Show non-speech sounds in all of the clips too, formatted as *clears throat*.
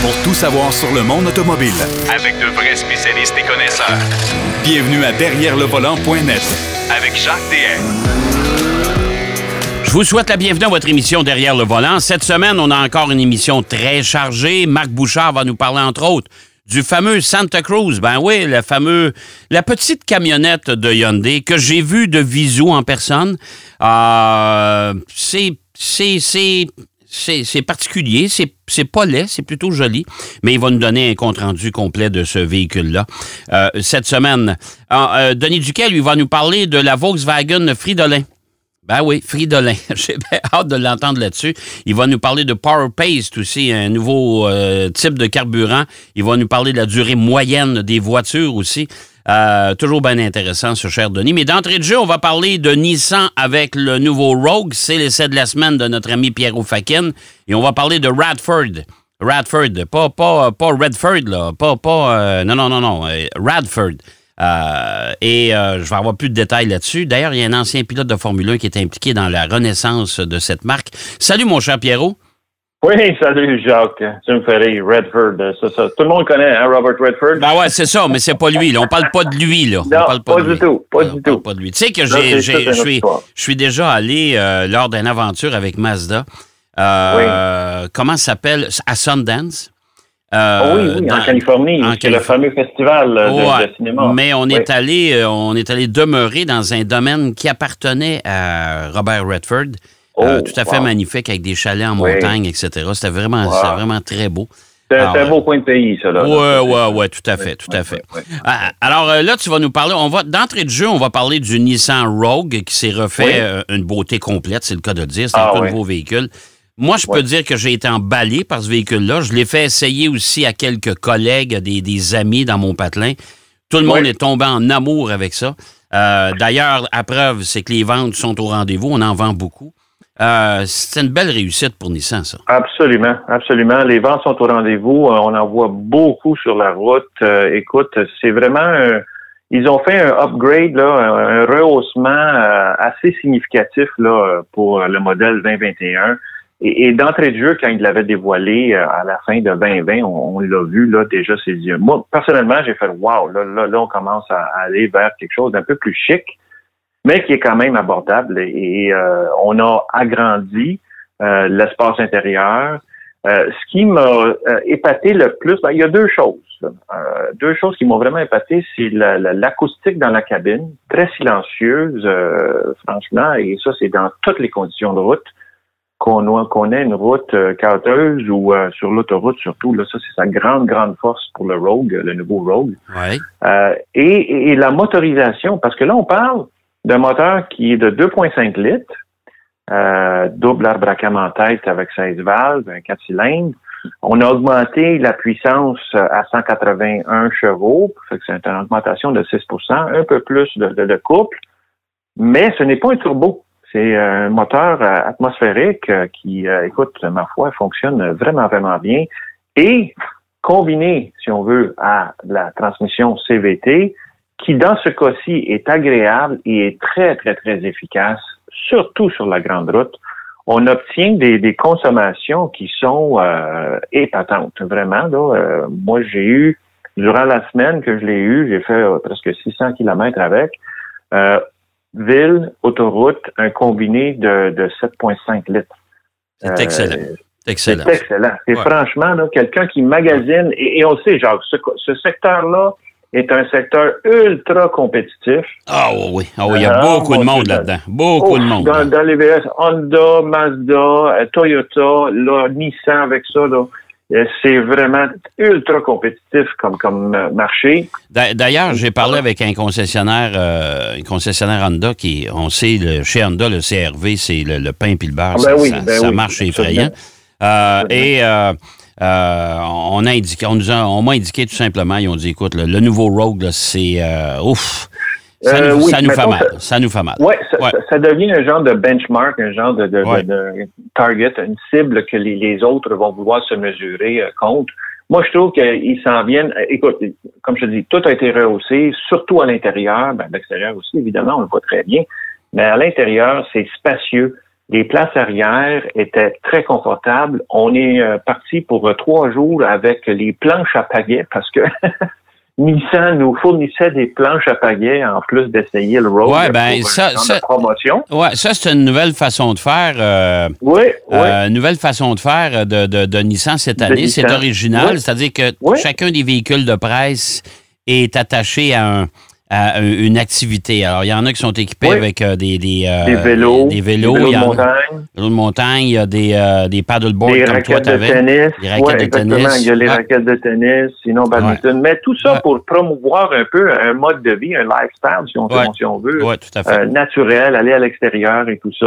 pour tout savoir sur le monde automobile. Avec de vrais spécialistes et connaisseurs. Bienvenue à Derrière le volant.net Avec Jacques DM. Je vous souhaite la bienvenue à votre émission Derrière le volant. Cette semaine, on a encore une émission très chargée. Marc Bouchard va nous parler, entre autres, du fameux Santa Cruz. Ben oui, le fameux, la petite camionnette de Hyundai que j'ai vue de visu en personne. Euh, c'est, c'est, c'est, c'est, particulier, c'est, pas laid, c'est plutôt joli, mais il va nous donner un compte-rendu complet de ce véhicule-là. Euh, cette semaine, euh, Denis Duquet, lui, va nous parler de la Volkswagen Fridolin. Ben oui, Fridolin. *laughs* J'ai hâte de l'entendre là-dessus. Il va nous parler de Power Paste aussi, un nouveau euh, type de carburant. Il va nous parler de la durée moyenne des voitures aussi. Euh, toujours bien intéressant, ce cher Denis. Mais d'entrée de jeu, on va parler de Nissan avec le nouveau Rogue. C'est l'essai de la semaine de notre ami Pierrot Fakin. Et on va parler de Radford. Radford, pas, pas, pas Redford, là. Pas, pas, euh, non, non, non, non. euh, Radford. Euh, et euh, je vais avoir plus de détails là-dessus. D'ailleurs, il y a un ancien pilote de Formule 1 qui est impliqué dans la renaissance de cette marque. Salut, mon cher Pierrot. Oui, salut Jacques. Tu me fais rire. Redford, ça, ça. Tout le monde connaît, hein, Robert Redford? Ben ouais, c'est ça, mais c'est pas lui. Là. On parle pas de lui, là. On Non, parle pas de du lui. tout, pas du tout. pas de lui. Tu sais que j'ai, c'est- c'est je suis, je suis déjà allé euh, lors d'une aventure avec Mazda. Euh, Comment ça s'appelle? À Sundance. Euh, Ah oui, oui, en Californie. C'est le fameux festival euh, de, cinéma. Mais on Oui. est allé, euh, on est allé demeurer dans un domaine qui appartenait à Robert Redford. Euh, Oh, tout à fait wow. magnifique avec des chalets en Oui. montagne, etc. C'était vraiment, Wow. vraiment très beau. C'est Ah, un ouais. beau coin de pays, ça. Là, Ouais, là. ouais, ouais, tout à fait, Oui, tout à fait. oui, oui. Ah, alors euh, là, tu vas nous parler, on va d'entrée de jeu, on va parler du Nissan Rogue qui s'est refait euh, une beauté complète, c'est le cas de le dire, c'est Ah, un tout nouveau véhicule. Moi, je peux dire que j'ai été emballé par ce véhicule-là. Je l'ai fait essayer aussi à quelques collègues, à des, des amis dans mon patelin. Tout le monde est tombé en amour avec ça. Euh, D'ailleurs, à preuve, c'est que les ventes sont au rendez-vous. On en vend beaucoup. Euh, c'est une belle réussite pour Nissan, ça. Absolument, absolument. Les ventes sont au rendez-vous. Euh, On en voit beaucoup sur la route. Euh, écoute, c'est vraiment ils ont fait un upgrade, là, un, rehaussement assez significatif là pour le modèle 2021. Et, d'entrée de jeu, quand ils l'avaient dévoilé à la fin de 2020, on, l'a vu là déjà ses yeux. Moi, personnellement, j'ai fait wow, là, là, là, on commence à aller vers quelque chose d'un peu plus chic, mais qui est quand même abordable. Et euh, on a agrandi euh, l'espace intérieur. Euh, ce qui m'a euh, épaté le plus, ben, il y a deux choses. Euh, deux choses qui m'ont vraiment épaté, c'est la- la- l'acoustique dans la cabine, très silencieuse, euh, franchement, et ça, c'est dans toutes les conditions de route. Qu'on qu'on ait une route caoteuse ou euh, sur l'autoroute surtout, là, ça, c'est sa grande, grande force pour le Rogue, le nouveau Rogue. Ouais. Euh, et, et la motorisation, parce que là, on parle d'un moteur qui est de 2,5 litres, euh, double arbre à cam en tête avec 16 valves, un 4 cylindres. On a augmenté la puissance à 181 chevaux, c'est une augmentation de 6% un peu plus de, de- de couple, mais ce n'est pas un turbo. C'est un moteur euh, atmosphérique euh, qui, euh, écoute, ma foi, fonctionne vraiment, vraiment bien. Et combiné, si on veut, à la transmission CVT, qui dans ce cas-ci est agréable et est très, très, très efficace, surtout sur la grande route, on obtient des, des consommations qui sont euh, épatantes, vraiment. Là, Euh, moi, j'ai eu, durant la semaine que je l'ai eu, j'ai fait euh, presque 600 kilomètres avec. Euh, ville, autoroute, un combiné de, de 7,5 litres. C'est Euh, excellent. C'est excellent. c'est excellent. Et Ouais. franchement, là, quelqu'un qui magasine, et, et on sait, Jacques, ce, ce secteur-là est un secteur ultra compétitif. Ah oui, oui. Ah oui, il y a Ah, beaucoup de mon monde là-dedans. Beaucoup Oh, de monde. Dans, dans les VS, Honda, Mazda, euh, Toyota, là, Nissan avec ça, là, euh, c'est vraiment ultra compétitif comme, comme euh, marché. D'a- D'ailleurs, j'ai parlé avec un concessionnaire, euh, un concessionnaire Honda qui, on sait, le- chez Honda, le CRV, c'est le, le pain puis le beurre. Ah, ben ça, oui, ben ça oui, marche effrayant. Euh, et euh, euh, on a indiqué, on nous a, on m'a indiqué tout simplement, ils ont dit, écoute, le, le nouveau Rogue, c'est euh, ouf. Ça, Euh, nous, oui, ça nous fait mal. ça- nous fait mal. Ouais, ça, Ouais. ça- devient un genre de benchmark, un genre de, de, de- Ouais. de target, une cible que les, les autres vont vouloir se mesurer contre. Moi, je trouve qu'ils s'en viennent. Écoute, comme je te dis, tout a été rehaussé, surtout à l'intérieur. Ben, l'extérieur aussi, évidemment, on le voit très bien. Mais à l'intérieur, c'est spacieux. Les places arrière étaient très confortables. On est euh, parti pour euh, trois jours avec les planches à pagaie parce que *laughs* Nissan nous fournissait des planches à pagaie en plus d'essayer le Rogue Ouais, ben, pour ça- ça- de promotion. Ouais, ça, c'est une nouvelle façon de faire. euh, Oui, oui. euh, nouvelle façon de faire de, de, de Nissan cette année. C'est original, Oui. c'est-à-dire que Oui. chacun des véhicules de presse est attaché à, un- à un- une activité. Alors, il y en a qui sont équipés Oui. avec euh, des, des, euh, des vélos, des vélos, des il y de en montagne, vélos de montagne, il y a des, euh, des paddleboards des comme toi, raquettes de tennis. Des raquettes Ouais, de exactement. tennis. Il y a les Ouais. raquettes de tennis, sinon badminton. Mais tout ça Ouais. pour promouvoir un peu un mode de vie, un lifestyle, si on, si on veut. Oui, tout à fait. euh, naturel, aller à l'extérieur et tout ça.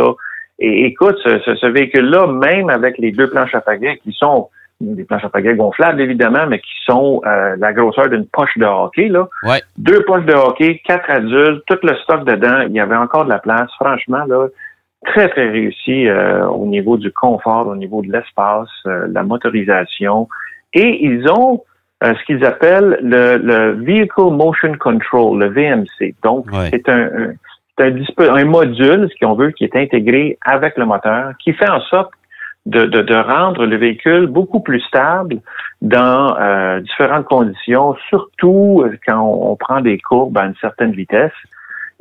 Et écoute, ce, ce- ce véhicule-là, même avec les deux planches à pagaie qui sont des planches à pagaie gonflables, évidemment, mais qui sont euh, la grosseur d'une poche de hockey, là. Ouais. Deux poches de hockey, quatre adultes, tout le stock dedans, il y avait encore de la place. Franchement, là, très, très réussi euh, au niveau du confort, au niveau de l'espace, euh, la motorisation. Et ils ont euh, ce qu'ils appellent le, le Vehicle Motion Control, le VMC. Donc, Ouais. c'est un, un- un, un module, ce qu'on veut, qui est intégré avec le moteur, qui fait en sorte de, de, de rendre le véhicule beaucoup plus stable dans euh, différentes conditions, surtout euh, quand on, on prend des courbes à une certaine vitesse.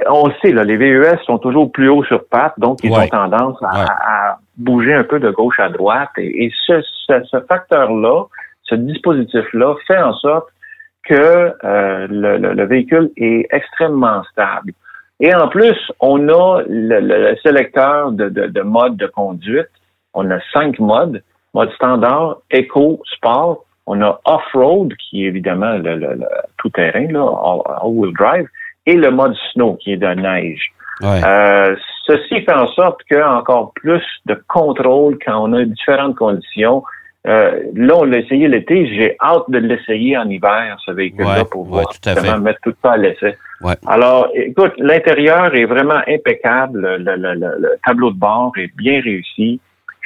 On le sait, là, les VUS sont toujours plus hauts sur pattes, donc ils Ouais. ont tendance à, Ouais. à bouger un peu de gauche à droite. Et, et ce, ce, ce facteur-là, ce dispositif-là, fait en sorte que euh, le, le- le véhicule est extrêmement stable. Et en plus, on a le, le- le sélecteur de, de, de mode de conduite. On a cinq modes. Mode standard, éco, sport. On a off-road, qui est évidemment le, le- le tout-terrain, all- all-wheel drive. Et le mode snow, qui est de neige. Ouais. Euh, ceci fait en sorte qu'il y a encore plus de contrôle quand on a différentes conditions. Euh, là, on l'a essayé l'été. J'ai hâte de l'essayer en hiver, ce véhicule-là, Ouais, pour ouais, voir tout à mettre tout ça à l'essai. Ouais. Alors, écoute, l'intérieur est vraiment impeccable. Le, le- le- le tableau de bord est bien réussi.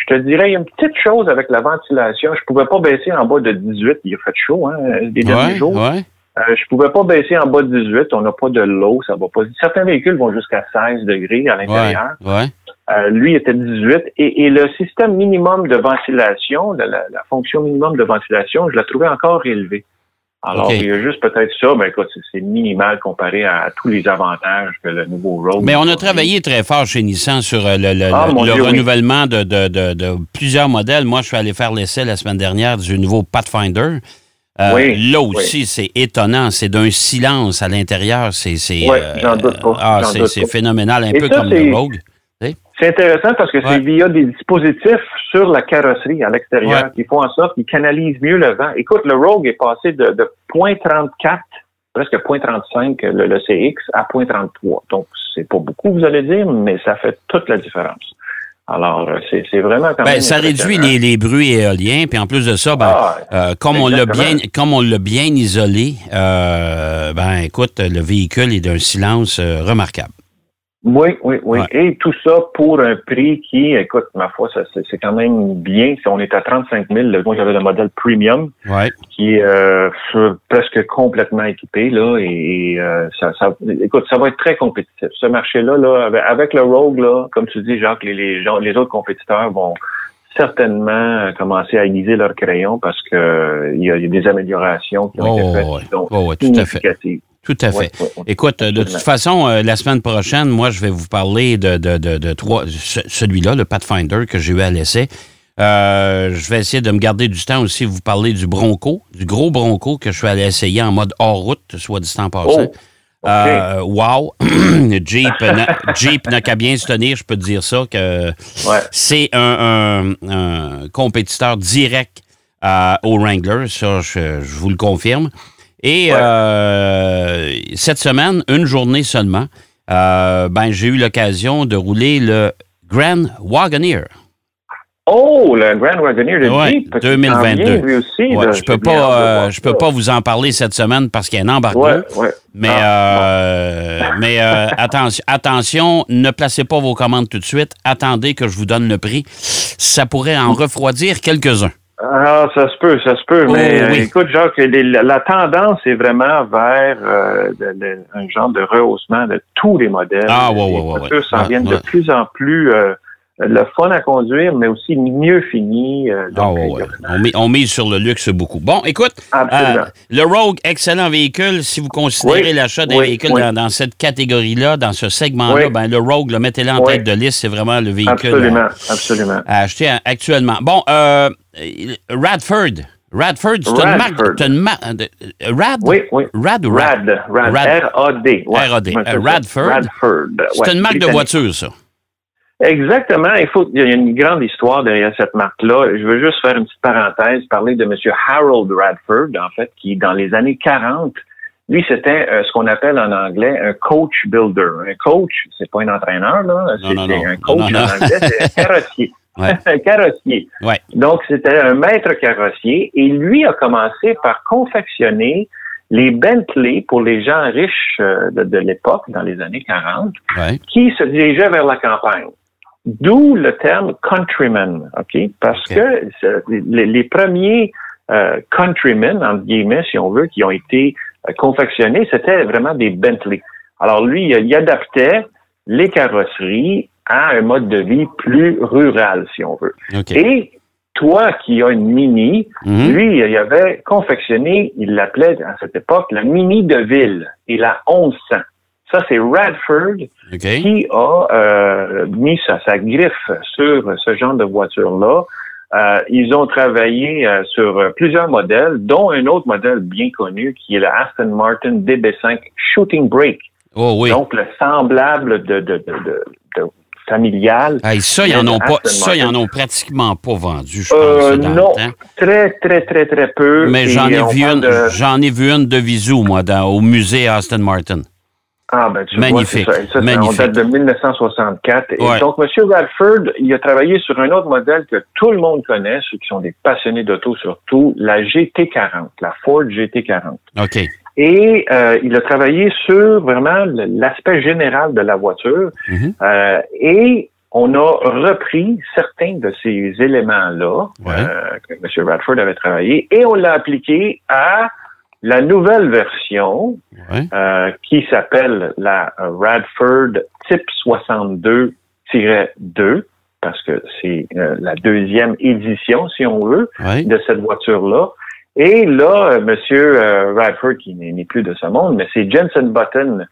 Je te dirais, il y a une petite chose avec la ventilation. Je pouvais pas baisser en bas de 18. Il a fait chaud, hein, les derniers Ouais, jours. ouais. Euh, je pouvais pas baisser en bas de 18. On n'a pas de l'eau, ça va pas. Certains véhicules vont jusqu'à 16 degrés à l'intérieur. ouais. Euh, lui était 18. Et, et le système minimum de ventilation, la, la- la fonction minimum de ventilation, je la trouvais encore élevée. Alors, il y a juste peut-être ça, mais écoute, c'est- minimal comparé à tous les avantages que le nouveau Rogue. Mais on a travaillé très fort chez Nissan sur euh, le, le- Ah, le- mon le Dieu, oui. renouvellement de, de- de- de plusieurs modèles. Moi, je suis allé faire l'essai la semaine dernière du nouveau Pathfinder. Euh, Oui, là aussi, c'est étonnant. C'est d'un silence à l'intérieur. C'est, c'est, Oui, j'en doute pas, ah, c'est, phénoménal, un Et peu ça, comme le Rogue. C'est intéressant parce que Ouais. c'est via des dispositifs sur la carrosserie à l'extérieur Ouais. qui font en sorte qu'ils canalisent mieux le vent. Écoute, le Rogue est passé de, de 0.34, presque 0.35 le, le CX à 0.33. Donc, c'est pas beaucoup, vous allez dire, mais ça fait toute la différence. Alors, c'est vraiment quand Ben, même ça réduit les, les bruits éoliens, puis en plus de ça, ben, Ah, euh, comme on l'a bien, comme on l'a bien isolé, euh, ben écoute, le véhicule est d'un silence euh, remarquable. Oui, oui, oui. Ouais. Et tout ça pour un prix qui, écoute, ma foi, c'est quand même bien. Si on est à 35 000, le- moi j'avais le modèle premium Ouais. qui est euh, presque complètement équipé là, et, euh, ça, ça, écoute, ça va être très compétitif. Ce marché-là, là, avec, le Rogue, là, comme tu dis, Jacques, les, les, gens- les autres compétiteurs vont certainement euh, commencer à aiguiser leur crayon parce que euh, il y, a il y a des améliorations qui ont Oh, été faites ouais. qui sont Oh, ouais, tout à fait. Tout à fait. Ouais, ouais, ouais. Écoute, de toute façon, euh, la semaine prochaine, moi, je vais vous parler de, de, de, de trois. ce- Celui-là, le Pathfinder que j'ai eu à l'essai. Euh, je vais essayer de me garder du temps aussi, vous parler du Bronco, du gros Bronco que je suis allé essayer en mode hors route, soit dit en passant. Oh. Euh, wow! *clears throat* Jeep, n'a- Jeep n'a qu'à bien se tenir, je peux te dire ça, que Ouais. c'est un, un- un compétiteur direct au Wrangler, ça, je, je vous le confirme. Et Ouais. euh, cette semaine, une journée seulement, euh, ben, j'ai eu l'occasion de rouler le Grand Wagoneer. Oh, le Grand Wagoneer de Ouais, Jeep. qui 2022. s'en vient, lui aussi, Ouais, là. je peux pas, euh, je peux pas vous en parler cette semaine parce qu'il y a un embargo. Ouais. Mais, Ah, euh, *laughs* mais euh, attention, attention, ne placez pas vos commandes tout de suite. Attendez que je vous donne le prix. Ça pourrait en refroidir quelques-uns. Ah, ça se peut, ça se peut. Oh, mais euh, oui. écoute, Jacques, les- la, tendance est vraiment vers euh, de- de- un genre de rehaussement de tous les modèles. Ah, ouais, ouais, les ouais, voitures s'en Ouais, viennent de plus en plus euh, le fun à conduire, mais aussi mieux fini. euh, Ah, donc, y ouais. On, met- on mise sur le luxe beaucoup. Bon, écoute, euh, le Rogue, excellent véhicule. Si vous considérez Oui, l'achat d'un oui, véhicule oui. dans, dans cette catégorie-là, dans ce segment-là, ben, le Rogue, le mettez-le en tête de liste. C'est vraiment le véhicule Absolument, à, absolument. à acheter à- actuellement. Bon, euh, Radford. Radford, c'est une marque. Radford. c'est une mar- de- euh, Rad? Oui, oui. Rad Rad? Rad, Rad, ouais. Euh. Radford. Radford. C'est ouais, une marque de voiture, ça. Exactement. Il faut, il y a une grande histoire derrière cette marque-là. Je veux juste faire une petite parenthèse, parler de M. Harold Radford, en fait, qui, dans les années 40, lui, c'était euh, ce qu'on appelle en anglais un coach builder. Un coach, c'est pas un entraîneur, là. Non, C'est non, c'est non. un coach Non, non, en non. anglais, c'est un *laughs* carrossier. Ouais. *laughs* un carrossier. Ouais. Donc, c'était un maître carrossier et lui a commencé par confectionner les Bentley pour les gens riches euh, de, de l'époque, dans les années 40, Ouais. qui se dirigeaient vers la campagne. D'où le terme countryman, OK? Parce que les, les premiers euh, countrymen, entre guillemets, si on veut, qui ont été euh, confectionnés, c'était vraiment des Bentley. Alors lui, il, il adaptait les carrosseries à un mode de vie plus rural, si on veut. OK. Et toi qui as une Mini, Mhm. lui, il avait confectionné, il l'appelait à cette époque la Mini de ville et la 1100. Ça, c'est Radford OK. qui a euh, mis sa, sa griffe sur ce genre de voiture-là. Euh, ils ont travaillé euh, sur euh, plusieurs modèles, dont un autre modèle bien connu qui est le Aston Martin DB5 Shooting Brake. Oh oui. Donc, le semblable de, de, de, de- de familial. Hey, ça, ils en ont pas, Aston ça, ils en Martin. ont pratiquement pas vendu, je pense, Euh, dans non, le temps. très, très, très, très peu. Mais j'en ai vu une, de- j'en ai vu une de visu, moi, dans- au musée Aston Martin. Ah, ben, tu Magnifique, vois, ça. Ça, magnifique. On date de 1964. Et Ouais. donc, M. Radford, il a travaillé sur un autre modèle que tout le monde connaît, ceux qui sont des passionnés d'auto surtout, la GT40, la Ford GT40. OK. Et euh, il a travaillé sur vraiment l'aspect général de la voiture. Mhm. Euh, et on a repris certains de ces éléments-là Ouais. euh, que M. Radford avait travaillé et on l'a appliqué à la nouvelle version Ouais. euh, qui s'appelle la Radford Type 62-2 parce que c'est euh, la deuxième édition, si on veut, Ouais. de cette voiture-là. Et là, euh, Monsieur euh, Radford, qui n'est plus de ce monde, mais c'est Jensen Button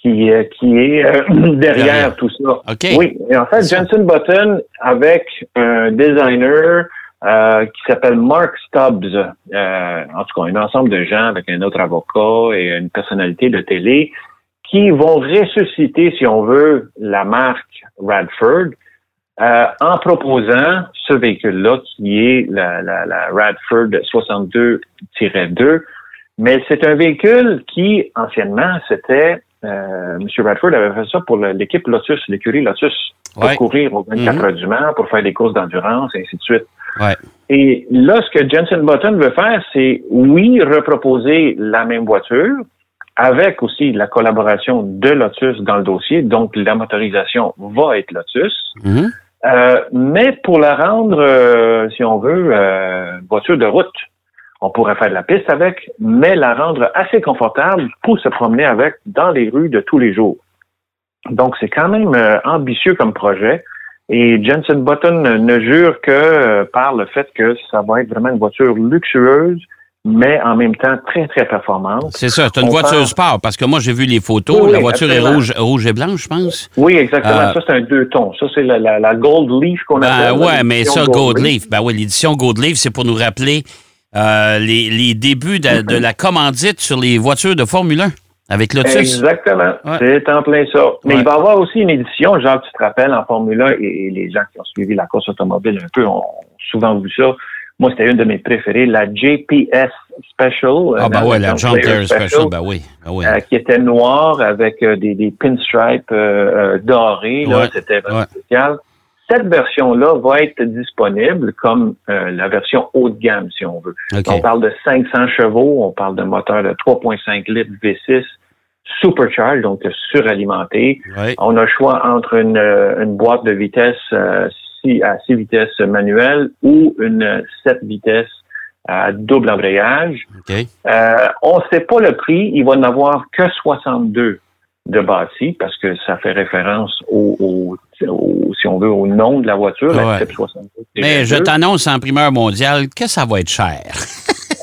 qui, qui est *clears throat* derrière, Derrière. tout ça. OK. Oui, et en fait. Jensen Button, avec un designer euh, qui s'appelle Mark Stubbs, euh, en tout cas, un ensemble de gens avec un autre avocat et une personnalité de télé, qui vont ressusciter, si on veut, la marque Radford euh, en proposant ce véhicule-là qui est la, la, la Radford 62-2. Mais c'est un véhicule qui, anciennement, c'était... Euh, M. Radford avait fait ça pour l'équipe Lotus, l'écurie Lotus, pour Ouais. courir aux 24 Mhm. heures du Mans, pour faire des courses d'endurance, et ainsi de suite. Ouais. Et là, ce que Jensen Button veut faire, c'est, oui, reproposer la même voiture, avec aussi la collaboration de Lotus dans le dossier, donc la motorisation va être Lotus, Mhm. euh, mais pour la rendre, euh, si on veut, euh, voiture de route. On pourrait faire de la piste avec, mais la rendre assez confortable pour se promener avec dans les rues de tous les jours. Donc, c'est quand même euh, ambitieux comme projet. Et Jensen Button ne jure que euh, par le fait que ça va être vraiment une voiture luxueuse, mais en même temps très, très performante. C'est ça, c'est une On voiture sport, parce que moi, j'ai vu les photos. Oui, la oui, voiture est rouge, rouge et blanche, je pense. Oui, exactement. Euh, ça, c'est un deux tons. Ça, c'est la, la, la Gold Leaf qu'on Ben, appelle. ouais, mais ça, Gold Leaf. Ben oui, l'édition Gold Leaf, c'est pour nous rappeler euh, les, les débuts de, de la commandite sur les voitures de Formule 1 avec Lotus. Exactement. Ouais. C'est en plein ça. Mais Ouais. il va y avoir aussi une édition, genre, tu te rappelles, en Formule 1, et, les gens qui ont suivi la course automobile un peu ont souvent vu ça. Moi, c'était une de mes préférées, la JPS Special. Ah, euh, ben ouais, la version John Player Player Special, ben oui. Ben oui. euh, qui était noire avec euh, des, des pinstripes euh, dorés. Là, Ouais, C'était vraiment spécial. Cette version-là va être disponible comme euh, la version haut de gamme, si on veut. On parle de 500 chevaux, on parle de moteur de 3.5 litres V6 supercharged, donc suralimenté. Ouais. On a le choix entre une, euh, une boîte de vitesse euh, six- à 6 vitesses manuelles ou une 7 vitesses à double embrayage. Euh, on ne sait pas le prix, il va en avoir que 62 de bâti parce que ça fait référence au au, si on veut, au nom de la voiture, la. Type 62. Mais je t'annonce en primeur mondiale que ça va être cher.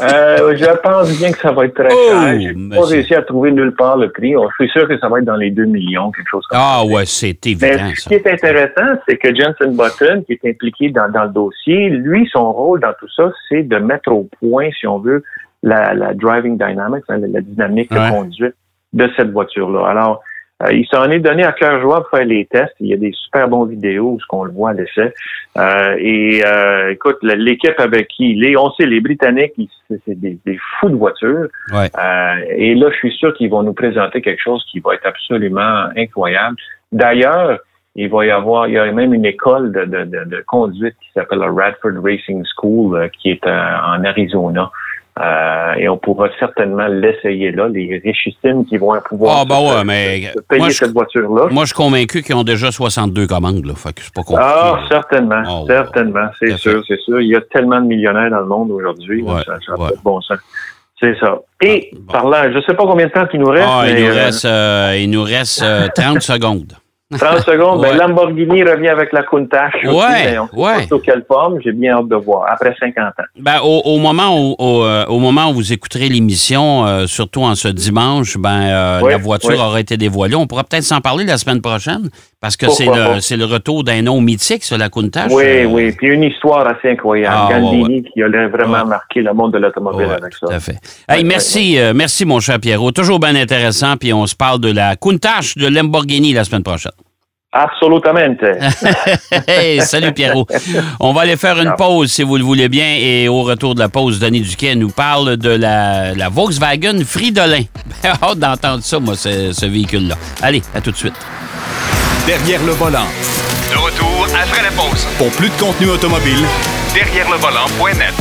Euh, je pense bien que ça va être très Oh, cher. J'ai pas réussi à trouver nulle part le prix. Je suis sûr que ça va être dans les 2 millions, quelque chose comme Ah ça. ouais, c'est Mais évident, ce ça. qui est intéressant, c'est que Jensen Button, qui est impliqué dans, dans le dossier, lui, son rôle dans tout ça, c'est de mettre au point, si on veut, la, la driving dynamics, hein, la, la dynamique Ouais. de conduite de cette voiture-là. Alors, euh, il s'en est donné à cœur joie pour faire les tests. Il y a des super bons vidéos où ce qu'on le voit à l'essai. Euh, et euh, écoute, l'équipe avec qui il est, on sait, les Britanniques, c'est des, des fous de voitures. Ouais. Euh, et là, je suis sûr qu'ils vont nous présenter quelque chose qui va être absolument incroyable. D'ailleurs, il va y avoir, il y a même une école de, de, de, de conduite qui s'appelle la Radford Racing School, euh, qui est en Arizona. Euh, et on pourra certainement l'essayer là, les richissimes qui vont pouvoir Ah, ben se- ouais, mais se payer moi, cette voiture-là. Moi, je suis convaincu qu'ils ont déjà 62 commandes, là. Fait que c'est pas compliqué. Ah, certainement, Oh, certainement, c'est sûr, c'est sûr. Il y a tellement de millionnaires dans le monde aujourd'hui, Ouais, ça ça n'a ouais. pas de bon sens. C'est ça. Et Ah, bon. par là, je sais pas combien de temps il nous reste, Ah, il mais nous euh, reste, euh, il nous reste euh, 30 *laughs* secondes. 30 secondes, Ouais. ben, Lamborghini revient avec la Countach. aussi, Ouais, mais on sait ouais. pas sous quelle forme, j'ai bien hâte de voir, après 50 ans. Ben, au, au moment où, au, euh, au moment où vous écouterez l'émission, euh, surtout en ce dimanche, ben, euh, Oui, la voiture oui. aura été dévoilée. On pourra peut-être s'en parler la semaine prochaine, parce que c'est le, c'est le retour d'un nom mythique sur la Countach. Oui, Euh, oui, puis une histoire assez incroyable. Ah, Gandini qui a vraiment Ouais. marqué le monde de l'automobile avec ça. tout à fait. Hey, merci, merci mon cher Pierrot. Toujours bien intéressant. Puis on se parle de la Countach de Lamborghini la semaine prochaine. Absolutamente. *laughs* Hey, salut Pierrot. On va aller faire une pause si vous le voulez bien. Et au retour de la pause, Denis Duquet nous parle de la, la Volkswagen Fridolin. *laughs* hâte d'entendre ça, moi, ce, ce véhicule-là. Allez, à tout de suite. Derrière le volant. De retour après la pause. Pour plus de contenu automobile, Derrière le volant.net.